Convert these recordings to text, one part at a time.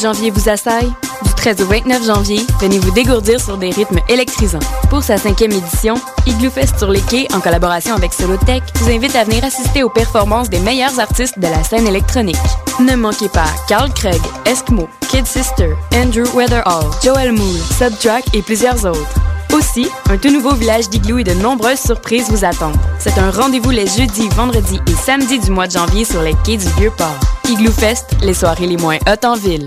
Janvier vous assaille? Du 13 au 29 janvier, venez vous dégourdir sur des rythmes électrisants. Pour sa cinquième édition, Igloo Fest sur les quais, en collaboration avec Solotech, vous invite à venir assister aux performances des meilleurs artistes de la scène électronique. Ne manquez pas Carl Craig, Eskimo, Kid Sister, Andrew Weatherall, Joel Moore, Subtrack et plusieurs autres. Aussi, un tout nouveau village d'igloo et de nombreuses surprises vous attendent. C'est un rendez-vous les jeudis, vendredis et samedis du mois de janvier sur les quais du Vieux-Port. Igloo Fest, les soirées les moins hautes en ville.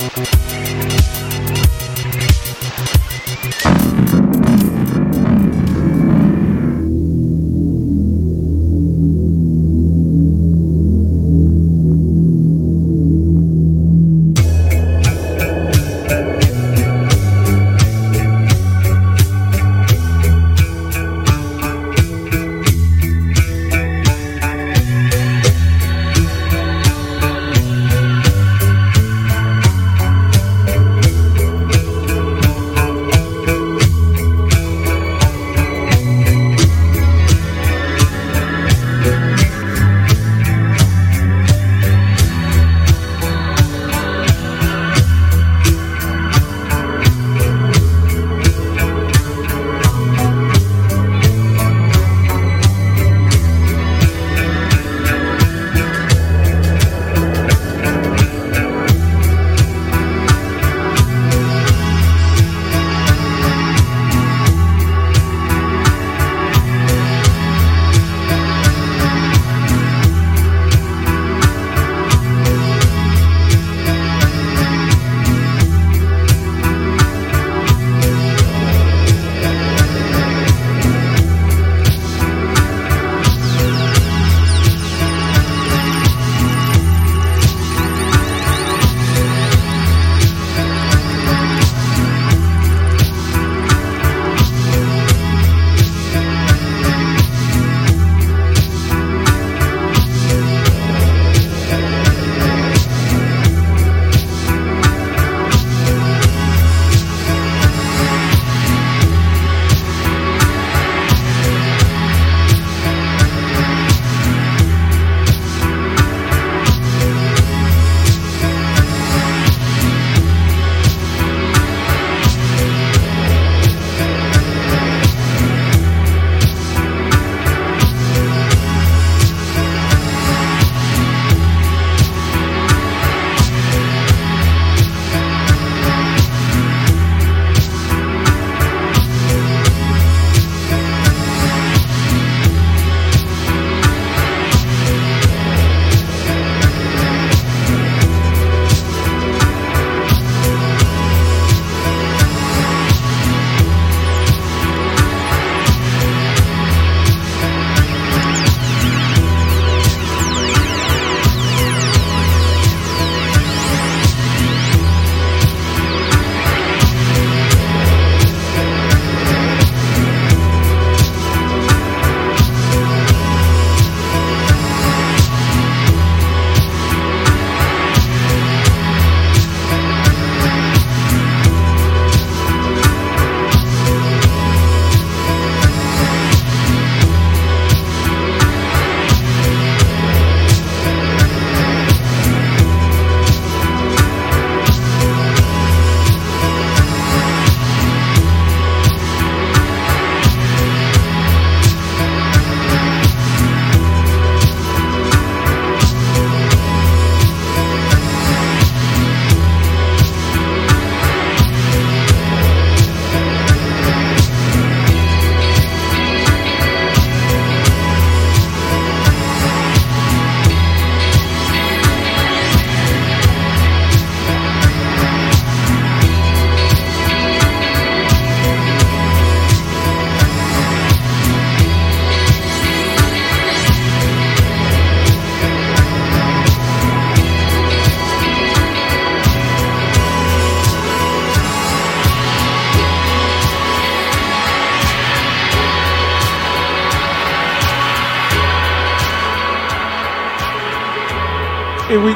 Et oui,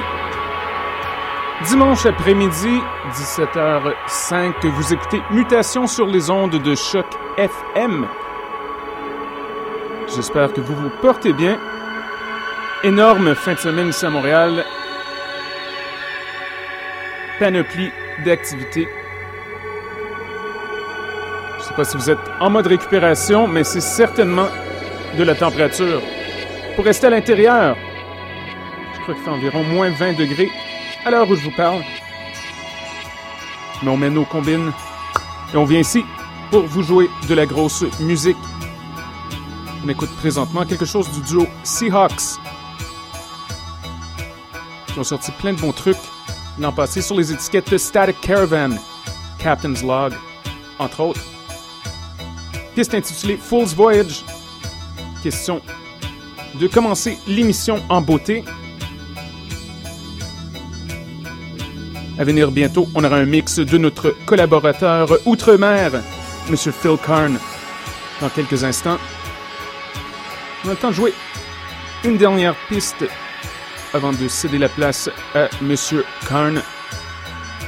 dimanche après-midi, 17h05, vous écoutez Mutation sur les ondes de choc FM. J'espère que vous vous portez bien. Énorme fin de semaine ici à Montréal. Panoplie d'activités. Je ne sais pas si vous êtes en mode récupération, mais c'est certainement de la température. Pour rester à l'intérieur, qu'il fait environ moins 20 degrés à l'heure où je vous parle. Mais on met nos combines et on vient ici pour vous jouer de la grosse musique. On écoute présentement quelque chose du duo Seahawks. Qui ont sorti plein de bons trucs l'an passé sur les étiquettes Static Caravan, Captain's Log, entre autres. Piste intitulée Fool's Voyage. Question de commencer l'émission en beauté. À venir bientôt, on aura un mix de notre collaborateur outre-mer, M. Phil Karn, dans quelques instants. On a le temps de jouer une dernière piste avant de céder la place à M. Karn.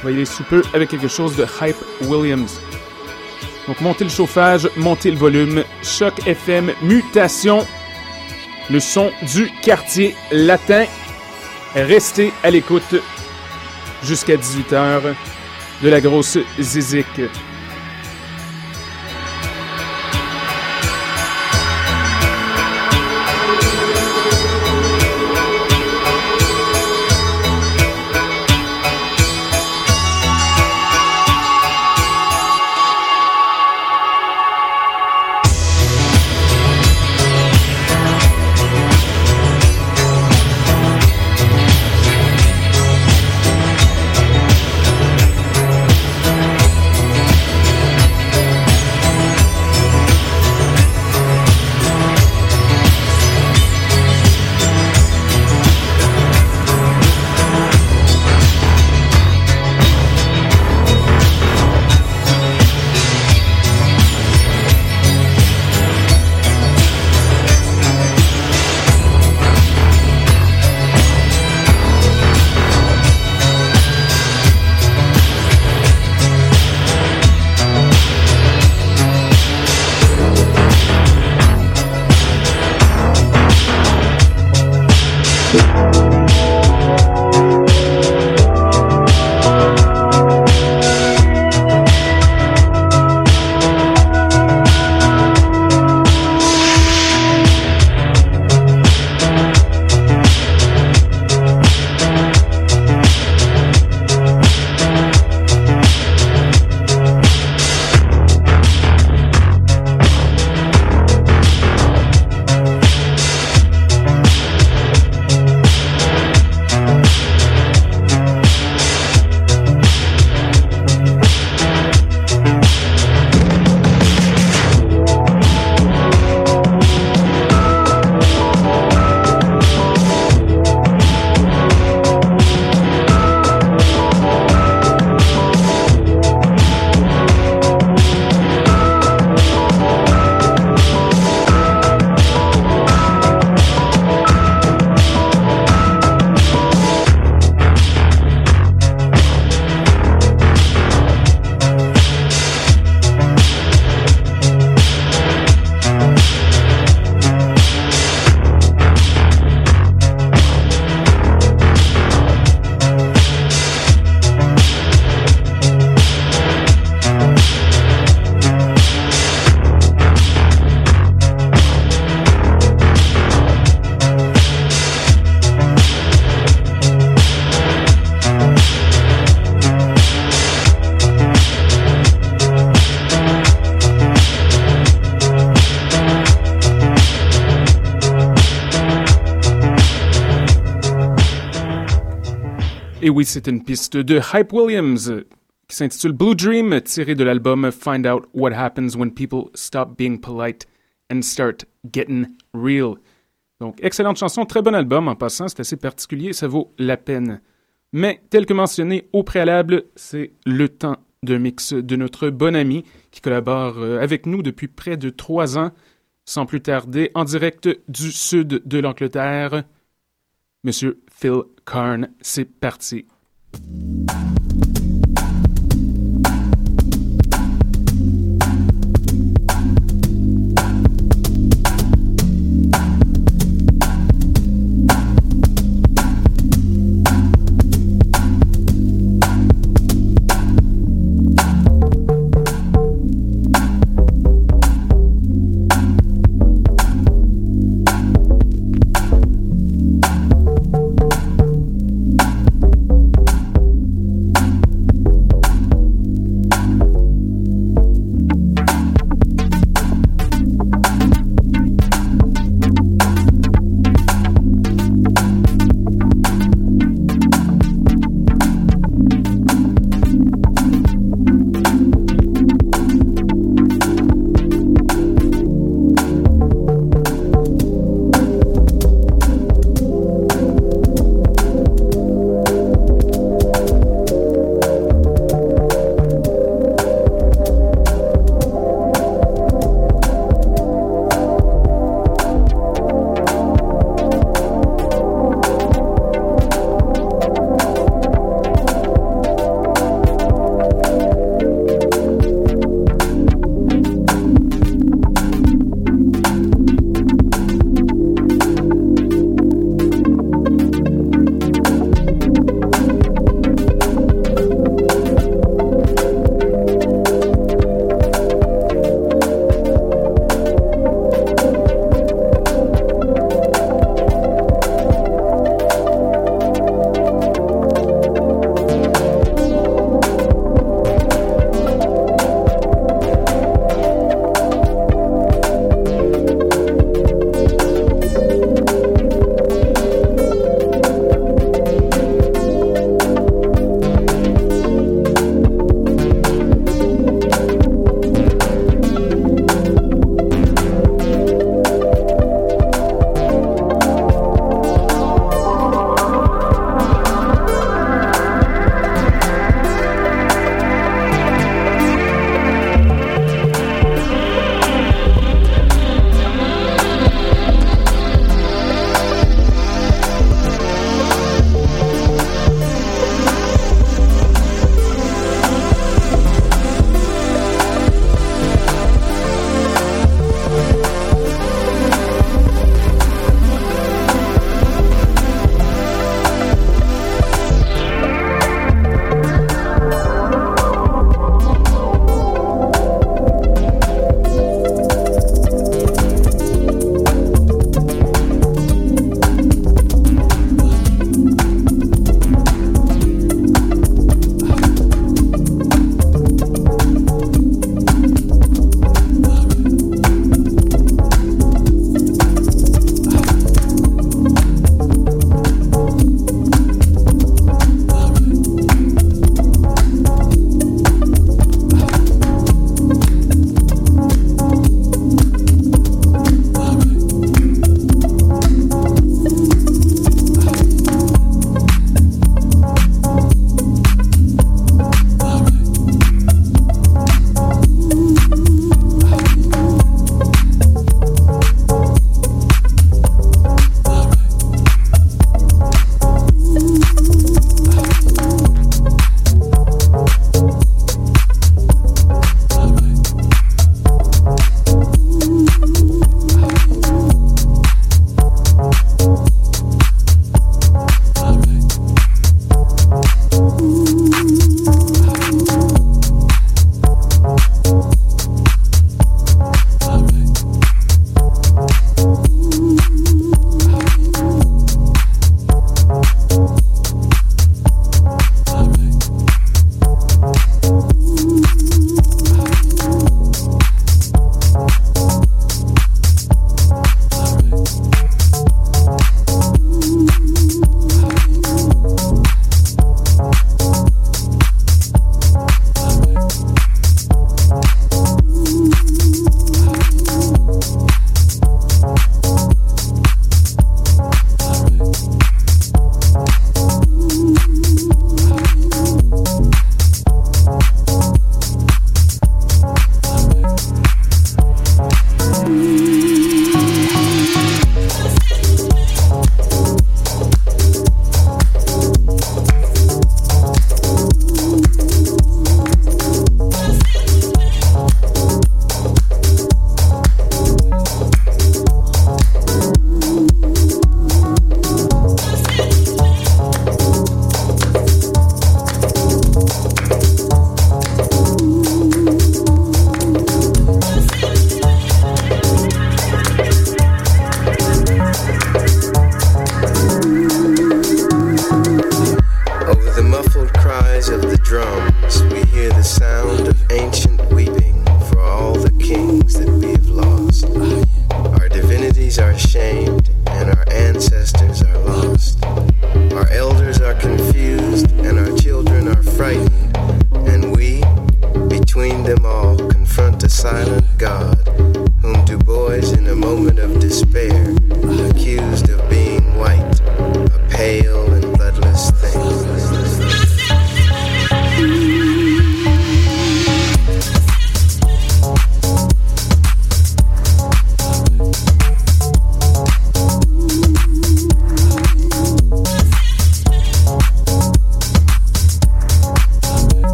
On va y sous peu avec quelque chose de Hype Williams. Donc montez le chauffage, montez le volume. Choc FM, mutation. Le son du quartier latin. Restez à l'écoute jusqu'à 18h de la grosse zizik. Et oui, c'est une piste de Hype Williams qui s'intitule Blue Dream, tirée de l'album Find Out What Happens When People Stop Being Polite and Start Getting Real. Donc, excellente chanson, très bon album en passant, c'est assez particulier, ça vaut la peine. Mais, tel que mentionné au préalable, c'est le temps d'un mix de notre bon ami qui collabore euh, avec nous depuis près de trois ans, sans plus tarder, en direct du sud de l'Angleterre, Monsieur Phil Karn. C'est parti.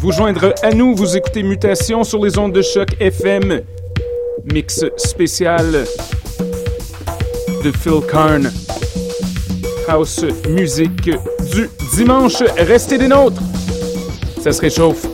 Vous joindre à nous, vous écoutez Mutation sur les ondes de choc FM. Mix spécial de Phil Karn. House musique du dimanche. Restez des nôtres. Ça se réchauffe.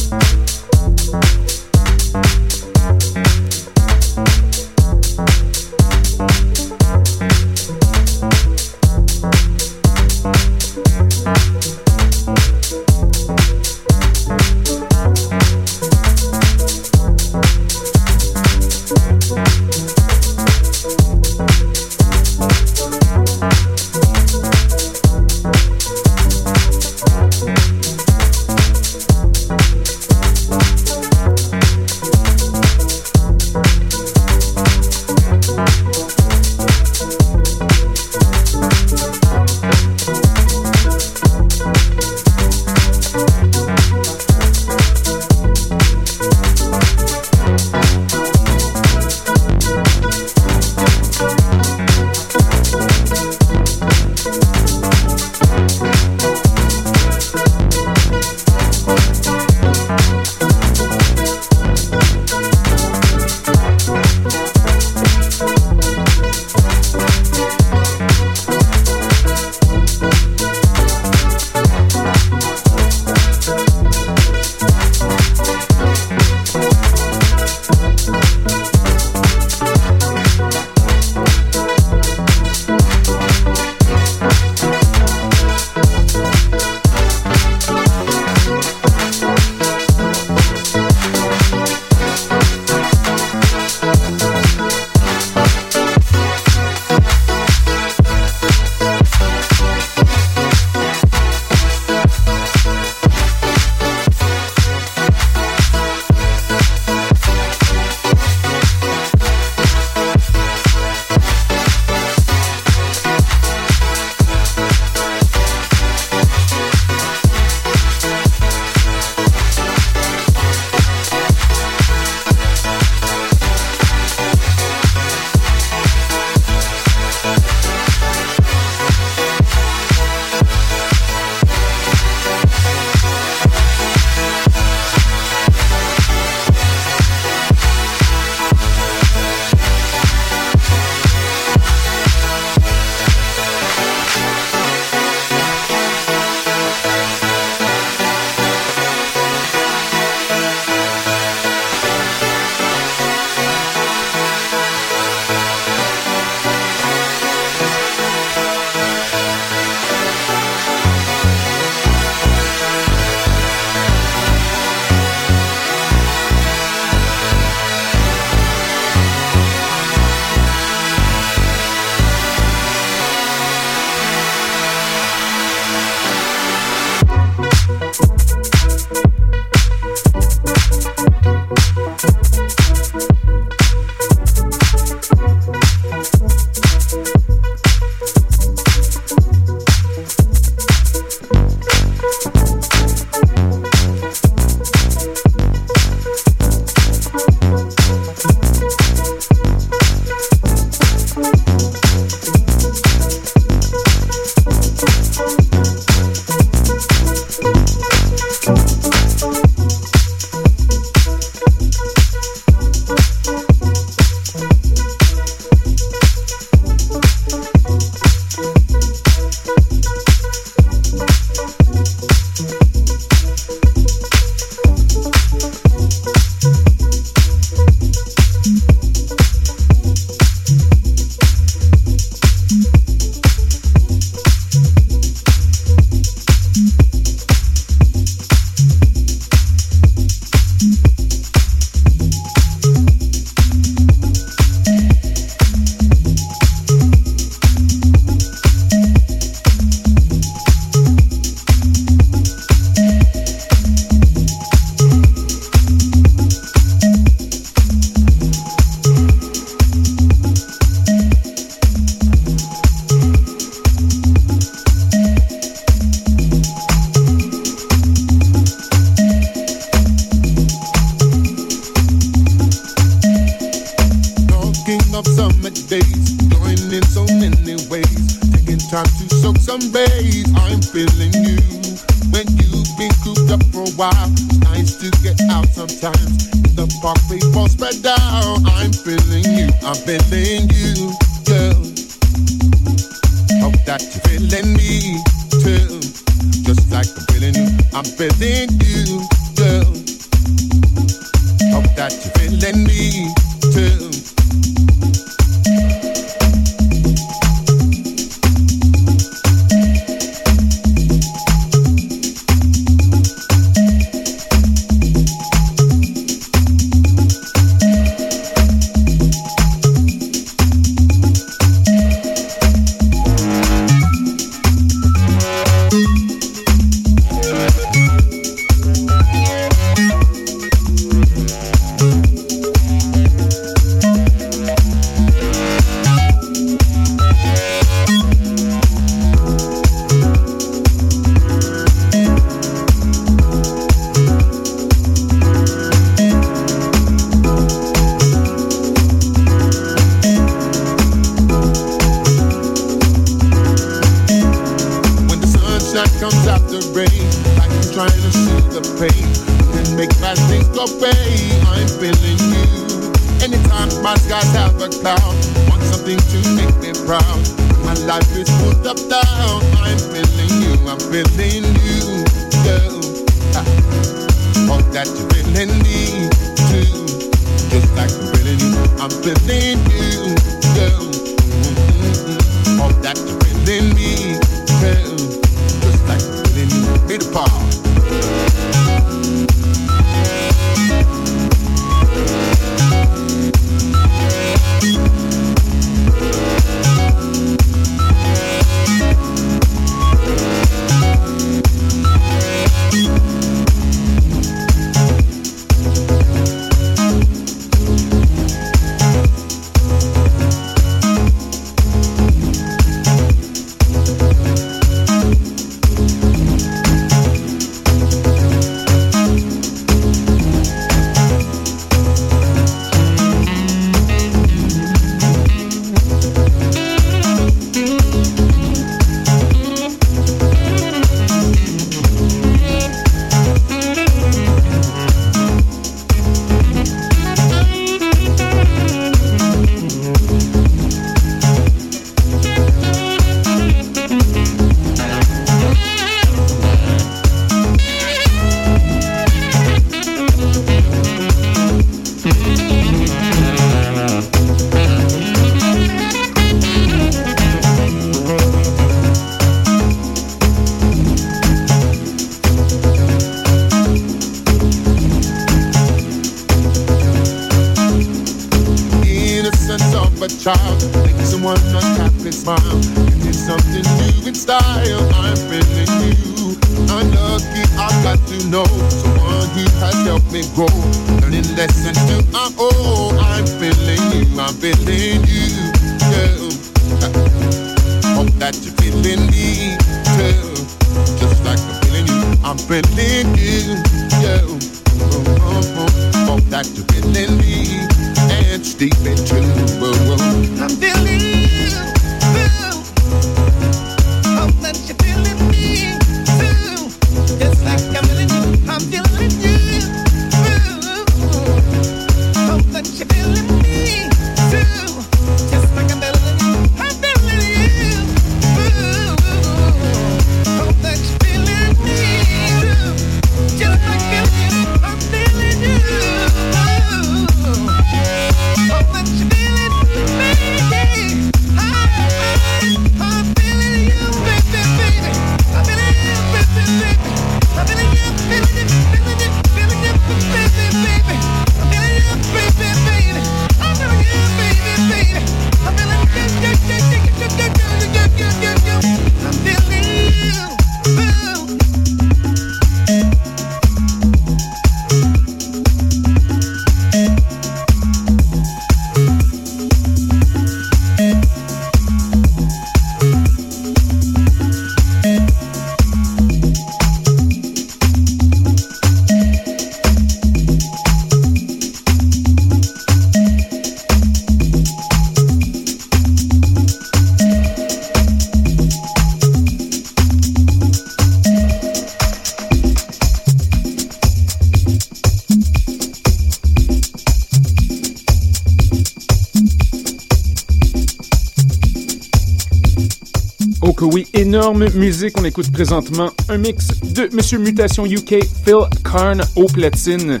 Musique. On écoute présentement un mix de Monsieur Mutation UK, Phil Karn au platine.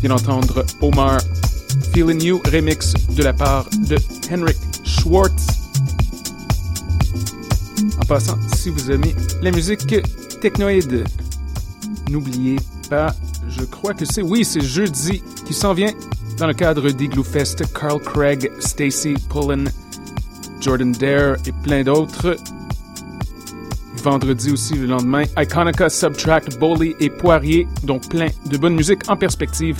Vient d'entendre Omar Feeling You remix de la part de Henrik Schwartz. En passant, si vous aimez la musique technoïde, n'oubliez pas, je crois que c'est, oui, c'est jeudi qui s'en vient dans le cadre d'Igloo Fest, Carl Craig, Stacy Pullen, Jordan Dare et plein d'autres. Vendredi aussi, le lendemain, Iconica, Subtract, Bowley et Poirier, donc plein de bonne musique en perspective.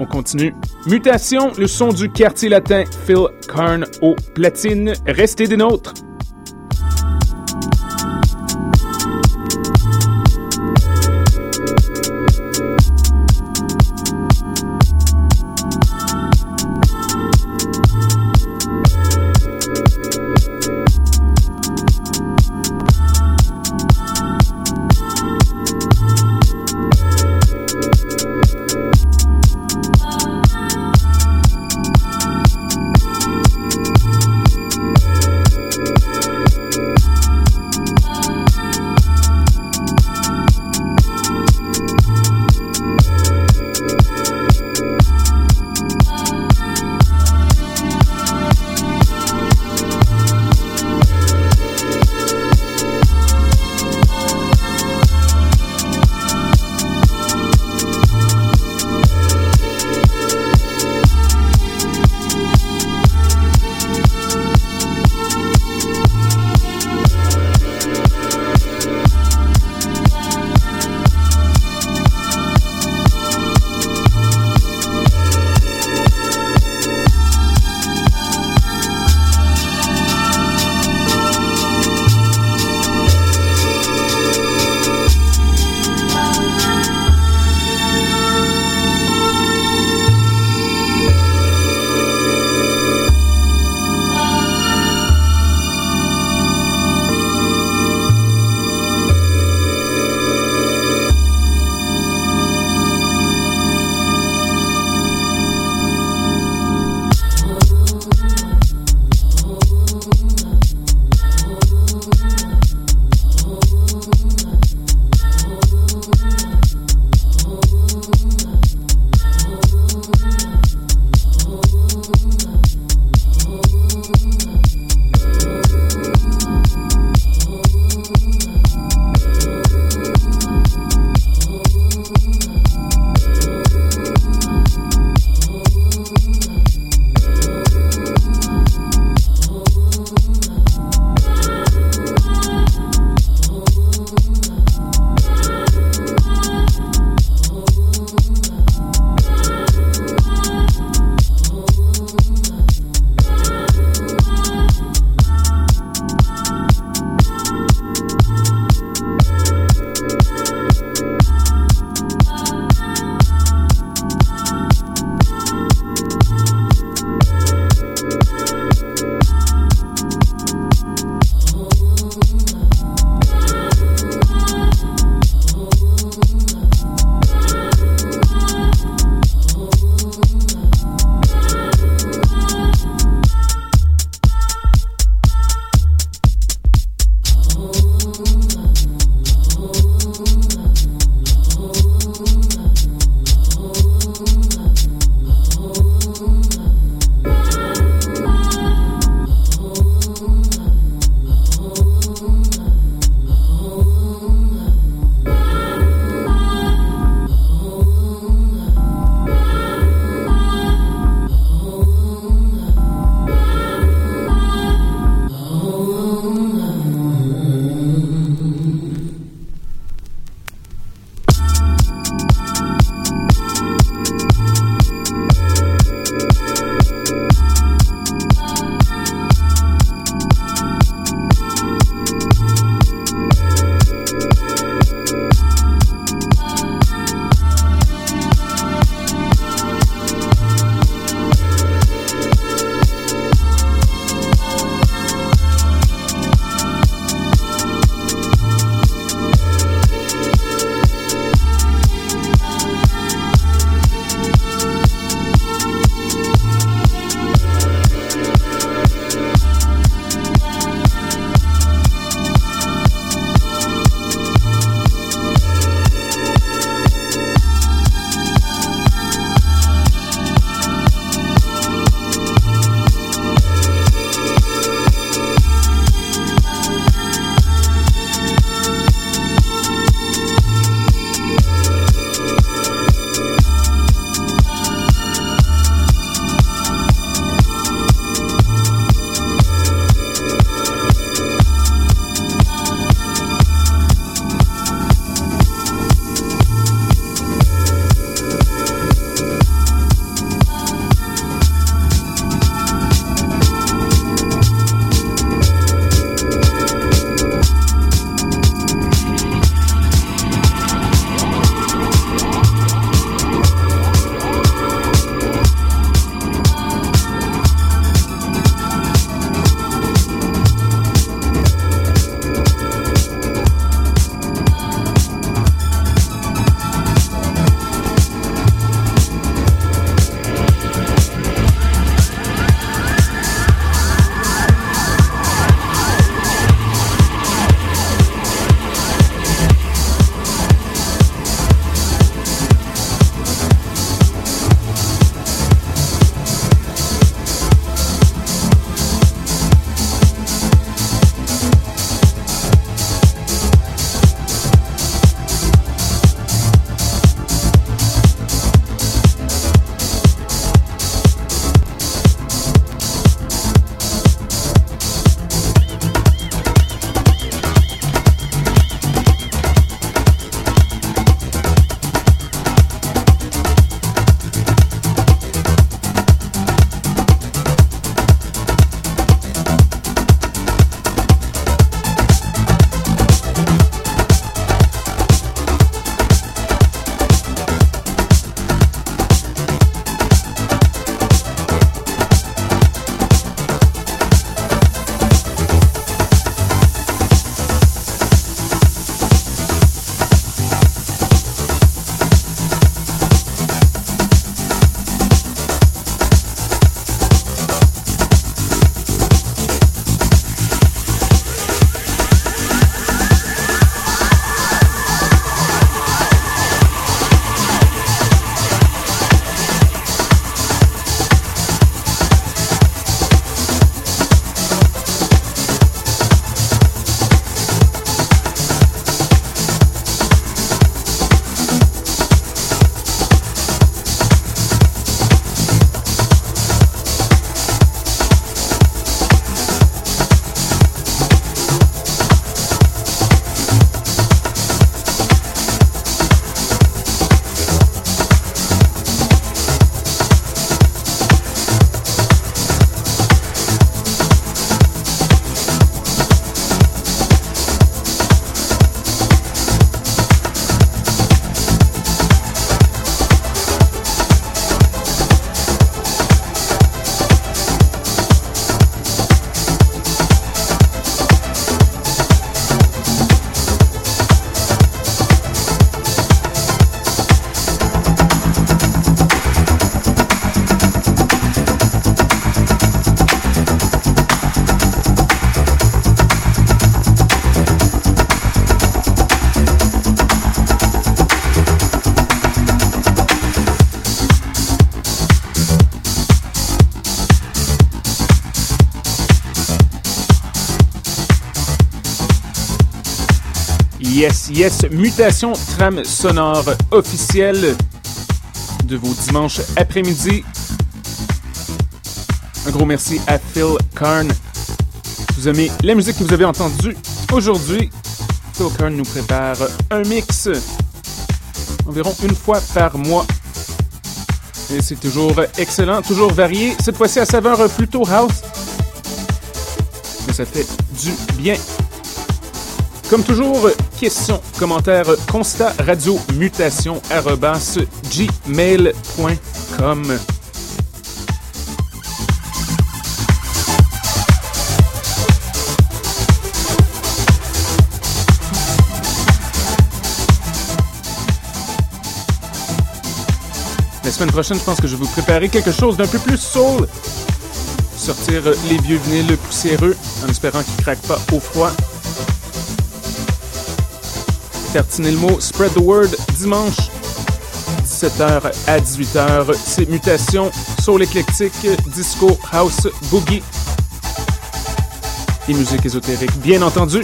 On continue. Mutation, le son du quartier latin, Phil Karn au platine. Restez des nôtres. Yes, yes, mutation trame sonore officielle de vos dimanches après-midi. Un gros merci à Phil Karn. Vous aimez la musique que vous avez entendue aujourd'hui? Phil Karn nous prépare un mix environ une fois par mois. Et c'est toujours excellent, toujours varié. Cette fois-ci à saveur plutôt house. Mais ça fait du bien. Comme toujours, questions, commentaires, constat, radio, mutation, gmail.com. La semaine prochaine, je pense que je vais vous préparer quelque chose d'un peu plus soul. Sortir les vieux vinyles poussiéreux en espérant qu'ils craquent pas au froid. Tartiner le mot Spread the Word dimanche 17h à 18h. C'est Mutation, Soul éclectique, Disco, House, Boogie et musique ésotérique, bien entendu.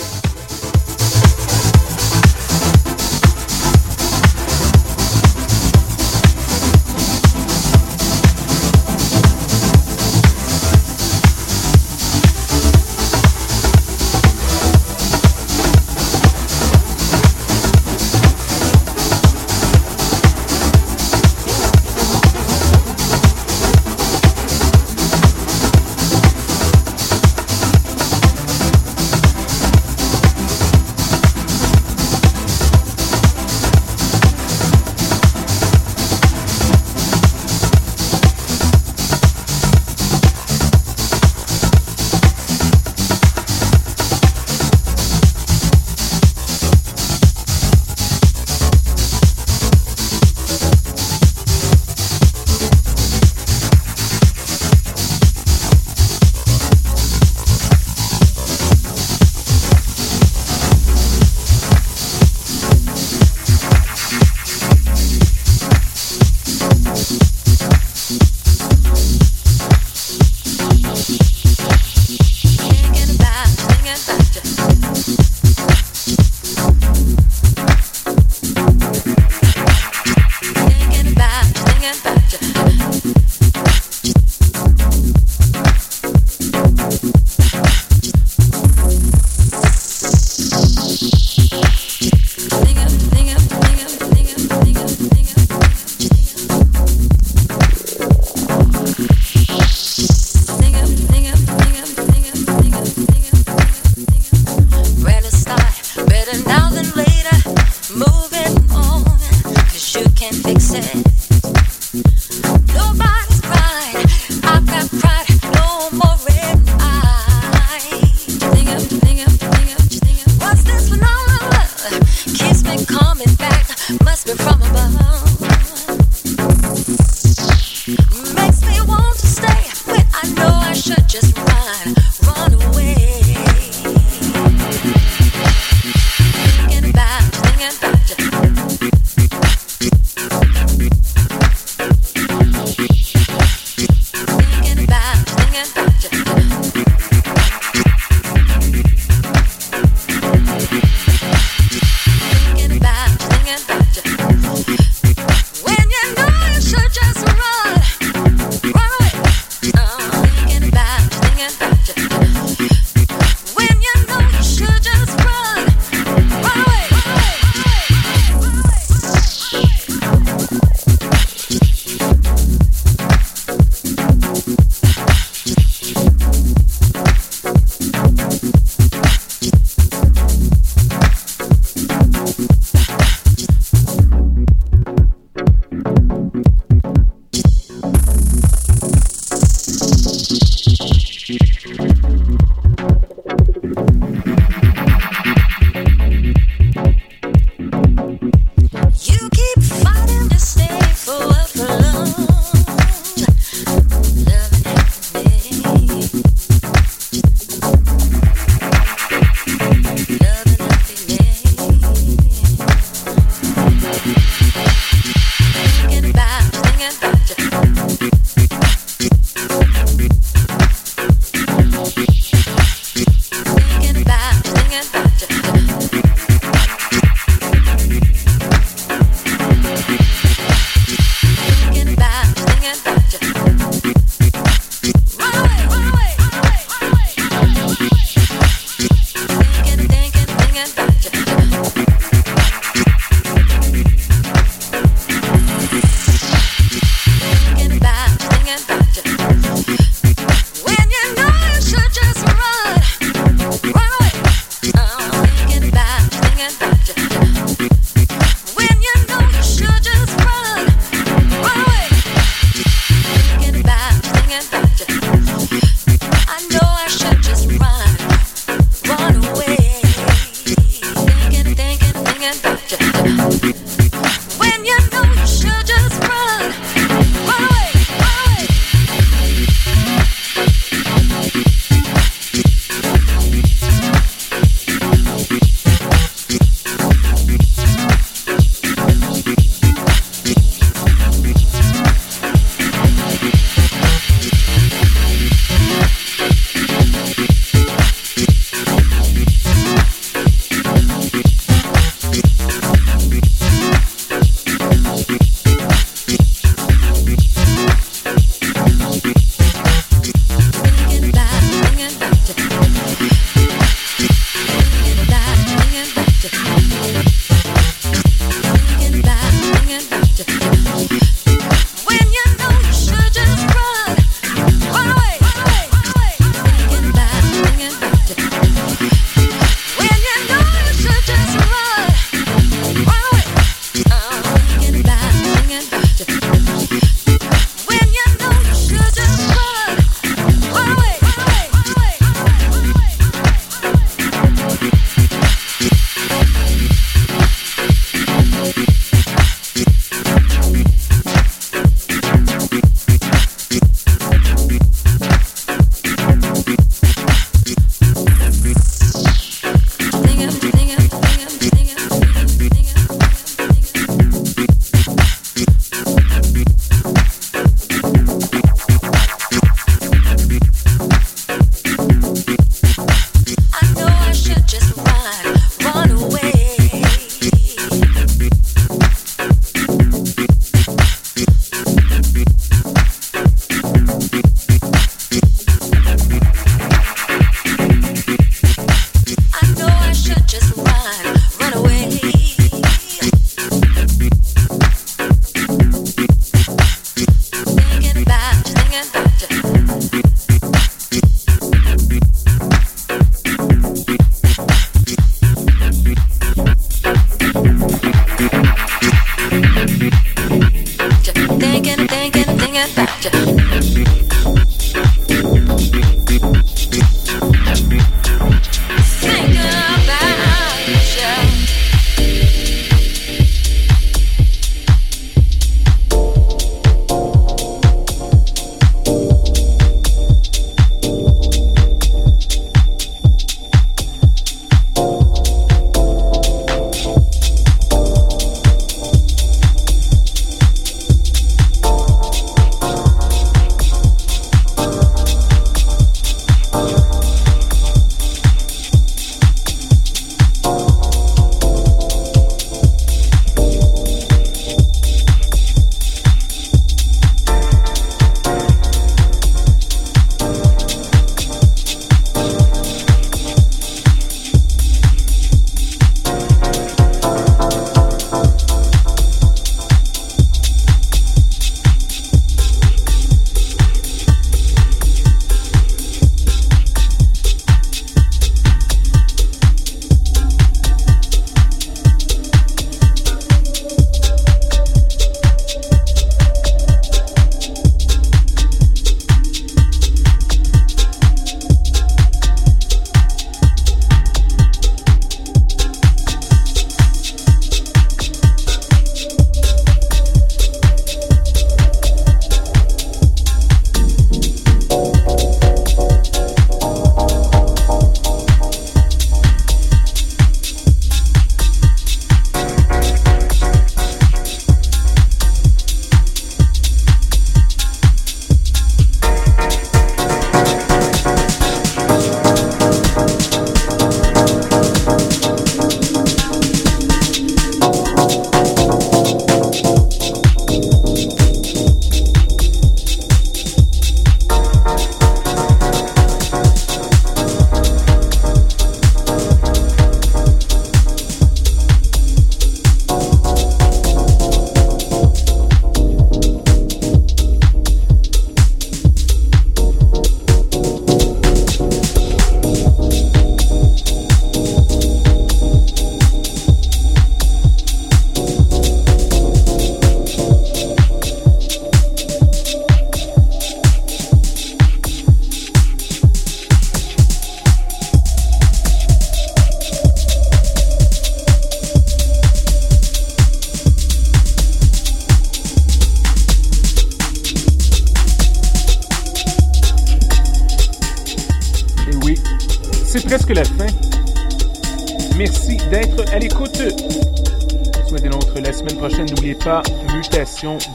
Dimanche